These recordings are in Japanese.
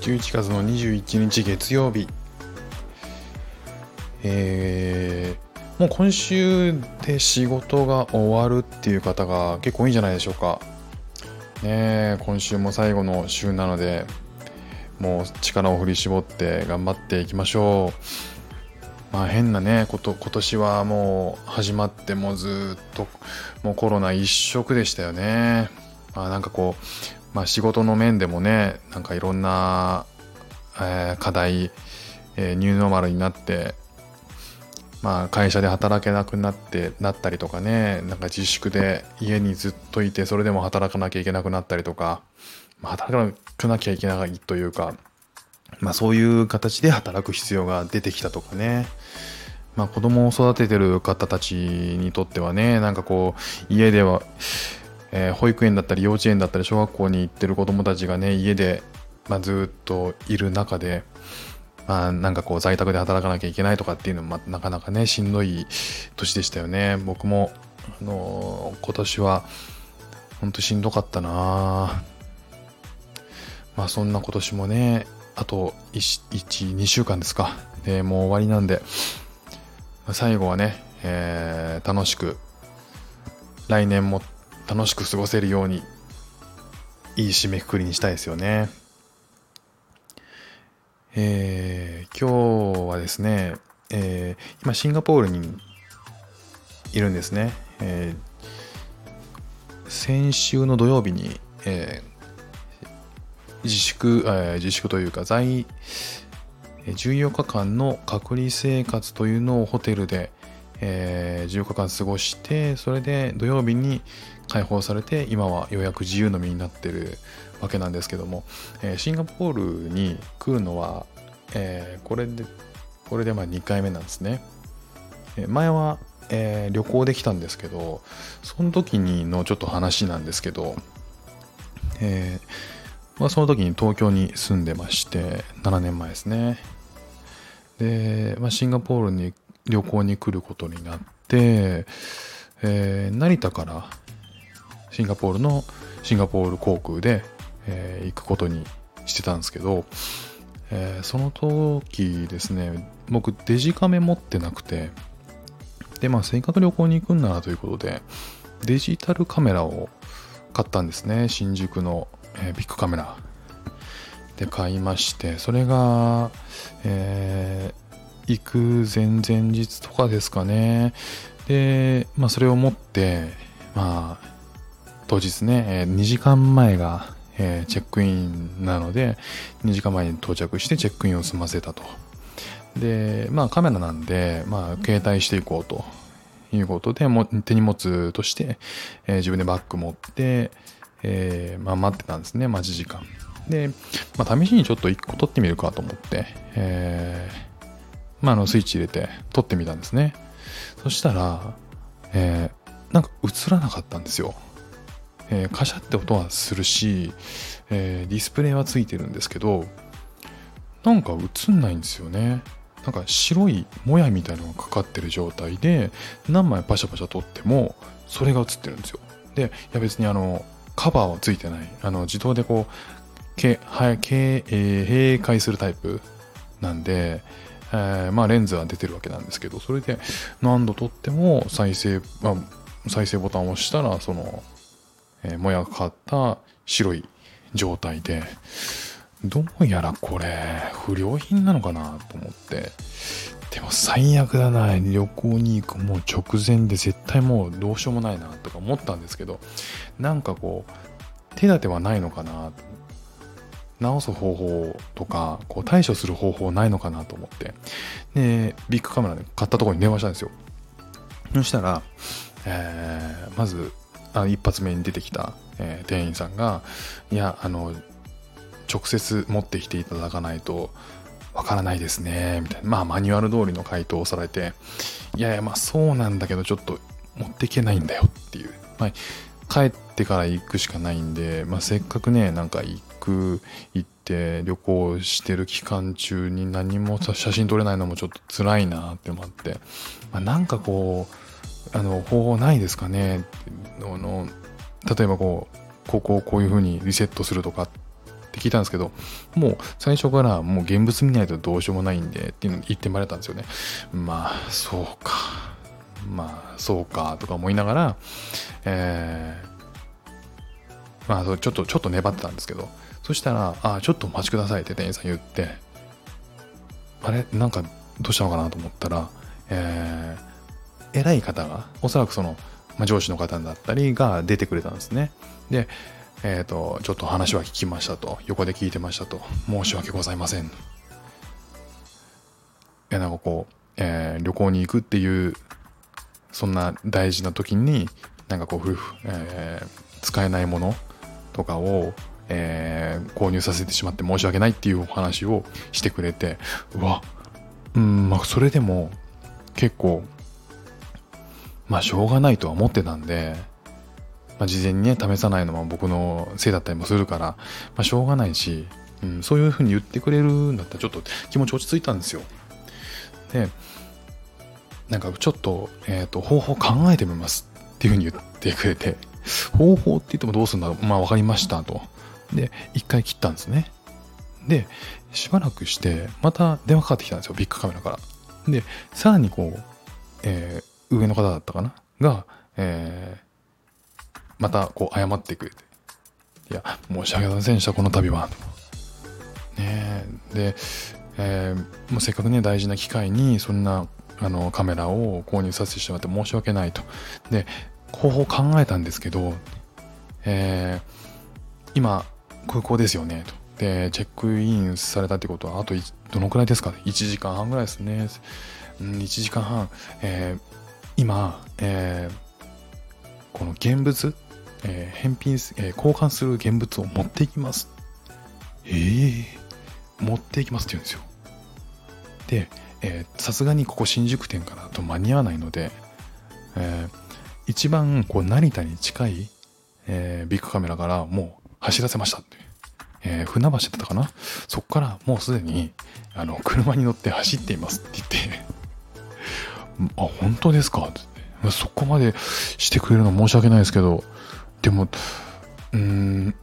11月の21日月曜日。えー、もう今週で仕事が終わるっていう方が結構多いんじゃないでしょうか。ね今週も最後の週なのでもう力を振り絞って頑張っていきましょう。まあ変なねこと今年はもう始まってもうずっともうコロナ一色でしたよね。まあなんかこうまあ仕事の面でもねなんかいろんな、えー、課題、えー、ニューノーマルになってまあ、会社で働けなくなってなったりとかねなんか自粛で家にずっといてそれでも働かなきゃいけなくなったりとか、まあ、働かなきゃいけないというか、まあ、そういう形で働く必要が出てきたとかね。まあ、子供を育ててる方たちにとってはねなんかこう家では、えー、保育園だったり幼稚園だったり小学校に行ってる子供たちがね家で、まあ、ずっといる中でまあ、なんかこう在宅で働かなきゃいけないとかっていうのもなかなかねしんどい年でしたよね。僕も、あのー、今年はほんとしんどかったな。まあそんな今年もねあと12週間ですか。でもう終わりなんで最後はね、えー、楽しく来年も楽しく過ごせるようにいい締めくくりにしたいですよね。えー、今日はですね、えー、今シンガポールにいるんですね。えー、先週の土曜日に、え、自粛、え、自粛というか在14日間の隔離生活というのをホテルで、えー、14日間過ごしてそれで土曜日に解放されて今はようやく自由の身になってるわけなんですけども、えー、シンガポールに来るのは、えー、これでこれでまあ2回目なんですね、えー、前は、えー、旅行できたんですけどその時にのちょっと話なんですけど、えーまあ、その時に東京に住んでまして7年前ですね。で、まあ、シンガポールに旅行に来ることになって、えー、成田からシンガポールのシンガポール航空でえー、行くことにしてたんですけど、えー、その時ですね僕デジカメ持ってなくてでまあせっかく旅行に行くんならということでデジタルカメラを買ったんですね。新宿の、えー、ビッグカメラ。で買いましてそれが、えー、行く前々日とかですかね。でまあそれを持ってまあ当日ね、2時間前がえ、チェックインなので2時間前に到着してチェックインを済ませたと。でまあカメラなんで、まあ、携帯していこうということでも手荷物として、え、自分でバッグ持って、えー、まあ、待ってたんですね待ち時間。で、まあ、試しにちょっと1個撮ってみるかと思って、えまあ、あのスイッチ入れて撮ってみたんですね。そしたら、えなんか映らなかったんですよ。えー、カシャって音はするし、えー、ディスプレイはついてるんですけどなんか映んないんですよね。なんか白いもやみたいのがかかってる状態で何枚パシャパシャ撮ってもそれが映ってるんですよ。でいや別にあのカバーはついてない。あの自動でこうけはけ、えー、閉会するタイプなんで、えー、まあレンズは出てるわけなんですけどそれで何度撮っても再生、まあ、再生ボタンを押したらそのえー、もやがかかった白い状態で、どうやらこれ、不良品なのかなと思って、でも最悪だな、旅行に行くもう直前で絶対もうどうしようもないなとか思ったんですけど、なんかこう、手立てはないのかな、直す方法とか、こう対処する方法ないのかなと思って、で、ビッグカメラで買ったところに電話したんですよ。そしたら、えー、まずあ一発目に出てきた、えー、店員さんがいやあの直接持ってきていただかないとわからないですねみたいな。まあマニュアル通りの回答をされていやいやまあそうなんだけどちょっと持っていけないんだよっていう、まあ、帰ってから行くしかないんで、まあ、せっかくねなんか行く行って旅行してる期間中に何も写真撮れないのもちょっと辛いなって思って、まあ、なんかこうあの方法ないですかね？あの例えばこうここをこういうふうにリセットするとかって聞いたんですけどもう最初からもう現物見ないとどうしようもないんでっていうの言ってもらえたんですよね。まあそうか。まあそうかとか思いながらえー、まあちょっとちょっと粘ってたんですけど。そしたら「あちょっとお待ちください」って店員さん言ってあれなんかどうしたのかなと思ったらえー、偉い方がおそらくその、まあ、上司の方だったりが出てくれたんですね。でえっ、ー、とちょっと話は聞きましたと。横で聞いてましたと。申し訳ございません。いやなんかこう、えー、旅行に行くっていうそんな大事な時になんかこう、えー、使えないものとかを、えー、購入させてしまって申し訳ないっていうお話をしてくれてうわうんまあそれでも結構まあしょうがないとは思ってたんで、まあ、事前にね試さないのは僕のせいだったりもするから、まあ、しょうがないし、うん、そういうふうに言ってくれるんだったらちょっと気持ち落ち着いたんですよ。でなんかちょっと,、えーと、方法考えてみますっていうふうに言ってくれて方法って言ってもどうするんだろうまあ分かりましたと。で一回切ったんですねでしばらくしてまた電話かかってきたんですよビッグカメラからで、さらにこう、えー、上の方だったかな？が、えー、またこう謝ってくれて、いや、申し訳ございませんでした、この度は。ねで、えー、もうせっかくね、大事な機会に、そんなあのカメラを購入させてしまって申し訳ないと。で、方法考えたんですけど、えー、今、空港ですよね、と。で、チェックインされたってことは、あとどのくらいですか ?1 時間半ぐらいですね。うん、1時間半。えー、今、えー、この現物、えー、返品、え、交換する現物を持っていきます。えー、持っていきますって言うんですよ。で、さすがにここ新宿店からと間に合わないので、えー、一番こう成田に近い、えー、ビッグカメラからもう走らせましたって。えー、船橋だったかな？そこからもうすでにあの車に乗って走っていますって言って。あ本当ですか？って。そこまでしてくれるの申し訳ないですけど。でもうーん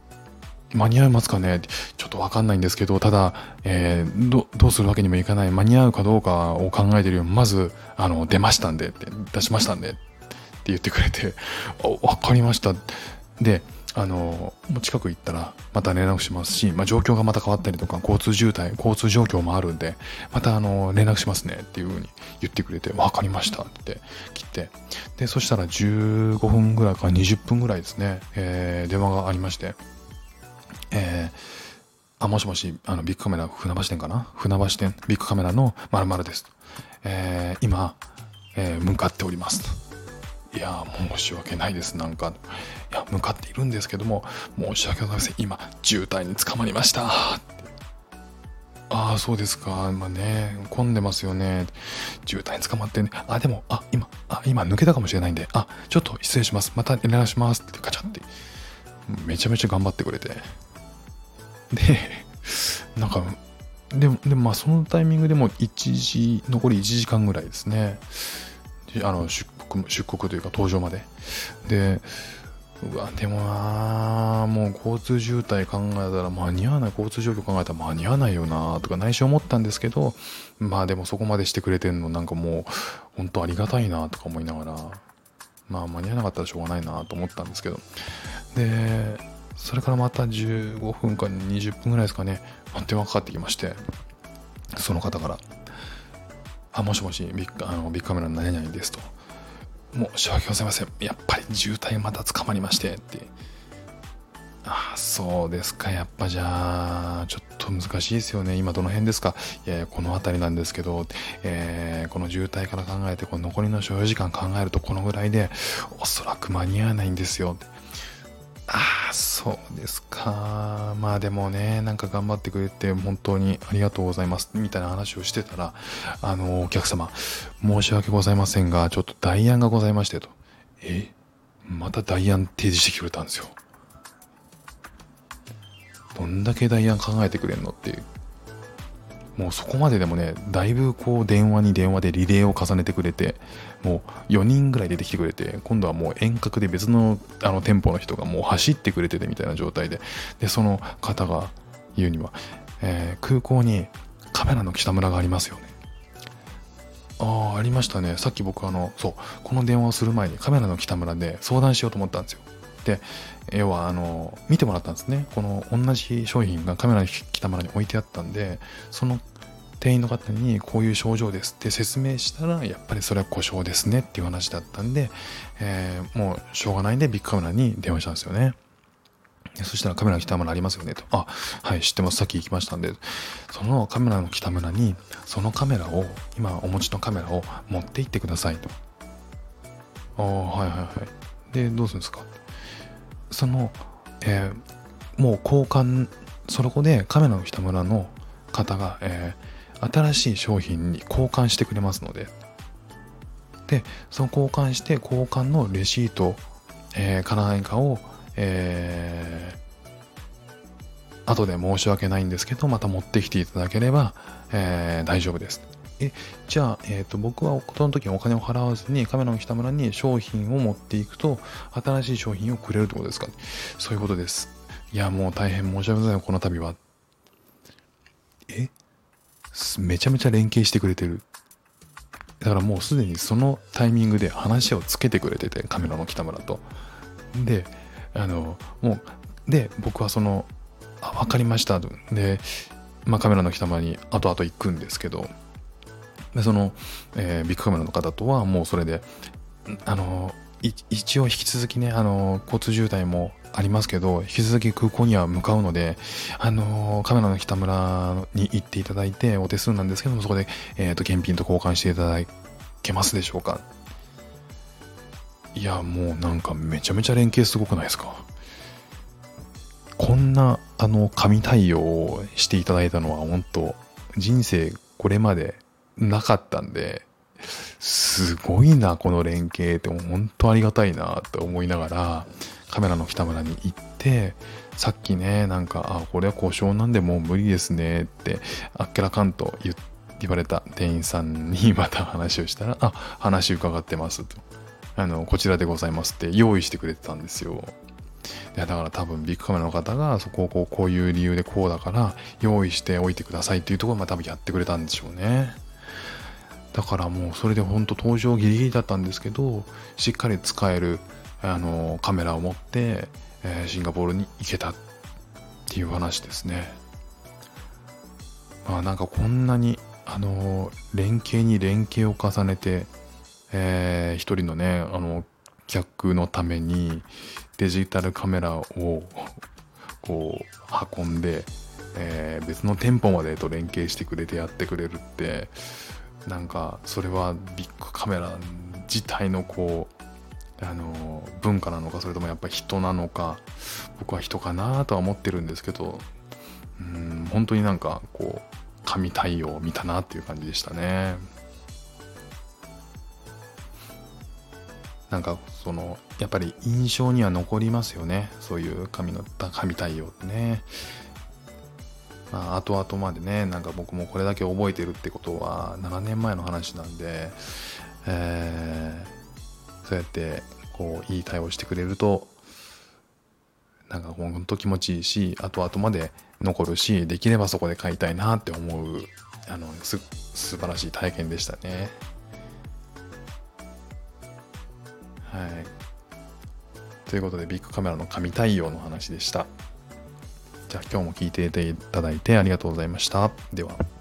間に合いますかね？ちょっとわかんないんですけど、ただ、えー、ど、どうするわけにもいかない、間に合うかどうかを考えてるよりまず、あの、出ましたんで、出しましたんで、って言ってくれて、わかりました。で、あのもう近く行ったらまた連絡しますし、まあ、状況がまた変わったりとか交通渋滞交通状況もあるんでまたあの連絡しますねっていう風に言ってくれて分かりましたって切ってでそしたら15分ぐらいか20分ぐらいですね、えー、電話がありましてえーあ、もしもし、あの、ビッグカメラ、船橋店かな？船橋店、ビッグカメラの〇〇です。えー、今、えー、向かっております。いや申し訳ないです。なんかいや向かっているんですけども申し訳ございません。今渋滞に捕まりました。ああそうですか。まあね混んでますよね。渋滞に捕まってねあでもあ今あ今抜けたかもしれないんで。あちょっと失礼します。また連絡します。ってガチャって。めちゃめちゃ頑張ってくれて。でなんかでもでもまあそのタイミングでも1時残り1時間ぐらいですね。あの出出国というか登場まで。で、うわ、でもなもう交通渋滞考えたら間に合わない、交通状況考えたら間に合わないよなとか内心思ったんですけど、まあでもそこまでしてくれてんのなんかもう、本当ありがたいなとか思いながら、まあ間に合わなかったらしょうがないなと思ったんですけど。で、それからまた15分か20分ぐらいですかね、電話かかってきまして、その方から、あ、もしもし、ビッグあのビッグカメラの何々ですと。申し訳ございません。やっぱり渋滞また捕まりましてって。ああ、そうですか。やっぱじゃあ、ちょっと難しいですよね。今どの辺ですか？いやいや、この辺りなんですけど、えー、この渋滞から考えて、この残りの所要時間考えるとこのぐらいで、おそらく間に合わないんですよ。そうですか。まあでもね、なんか頑張ってくれて本当にありがとうございます。みたいな話をしてたら、あの、お客様、申し訳ございませんが、ちょっと代案がございましてと。え？また代案提示してきてくれたんですよ。どんだけ代案考えてくれんのっていうもうそこまででもね、だいぶこう電話に電話でリレーを重ねてくれて、もう4人ぐらい出てきてくれて、今度はもう遠隔で別のあの店舗の人がもう走ってくれててみたいな状態で、で、その方が、言うには、えー、空港にカメラの北村がありますよね。ああ、ありましたね。さっき僕あの、そう、この電話をする前にカメラの北村で相談しようと思ったんですよ。で、要はあの、見てもらったんですね。この同じ商品がカメラの北村に置いてあったんで、その店員の方にこういう症状ですって説明したら、やっぱりそれは故障ですねっていう話だったんで、えー、もうしょうがないんでビッグカメラに電話したんですよね。そしたらカメラの北村ありますよねと。あ、はい、知ってます。さっき行きましたんで。そのカメラの北村に、そのカメラを、今お持ちのカメラを持って行ってくださいと。ああ、はいはいはい。で、どうするんですか？その、えー、もう交換、そこでカメラの北村の方が、えー、新しい商品に交換してくれますので。で、その交換して交換のレシート、えー、か何かをえー、後で申し訳ないんですけど、また持ってきていただければ、えー、大丈夫です。え、じゃあ、えっ、ー、と、僕はその時にお金を払わずにカメラの北村に商品を持っていくと、新しい商品をくれるってことですか？そういうことです。いや、もう大変申し訳ございません、この度は。え？めちゃめちゃ連携してくれてる。だからもうすでにそのタイミングで話をつけてくれてて、カメラの北村と。で、あのもうで僕はその「あ分かりました」で、まあ、カメラの北間に後々行くんですけどでその、えー、ビッグカメラの方とはもうそれであの一応引き続きねあの交通渋滞もありますけど引き続き空港には向かうのであのカメラの北村に行っていただいてお手数なんですけどもそこで、えーと、検品と交換していただけますでしょうか。いやもうなんかめちゃめちゃ連携すごくないですか。こんなあの神対応をしていただいたのは本当人生これまでなかったんですごいなこの連携って本当ありがたいなって思いながらカメラの北村に行ってさっきねなんかあこれは故障なんでもう無理ですねってあっけらかんと言われた店員さんにまた話をしたらあ話伺ってますとあの、こちらでございますって用意してくれてたんですよ。いやだから多分ビッグカメラの方がそこをこうこういう理由でこうだから用意しておいてくださいっていうところま多分やってくれたんでしょうね。だからもうそれで本当登場ギリギリだったんですけどしっかり使えるあのカメラを持って、えー、シンガポールに行けたっていう話ですね。まあなんかこんなにあの連携に連携を重ねてえー、一人のねあの客のためにデジタルカメラをこう運んで、えー、別の店舗までと連携してくれてやってくれるってなんかそれはビッグカメラ自体のこうあの文化なのかそれともやっぱ人なのか僕は人かなとは思ってるんですけどうん本当になんかこう神対応を見たなっていう感じでしたね。なんかそのやっぱり印象には残りますよねそういう紙の紙対応ってねまあ後々までねなんか僕もこれだけ覚えてるってことは7年前の話なんで、えー、そうやってこういい対応してくれるとなんかほんと気持ちいいし後々まで残るしできればそこで買いたいなって思うあのす素晴らしい体験でしたね。はい。ということで、ビッグカメラの神対応の話でした。じゃあ今日も聞いていただいてありがとうございました。では。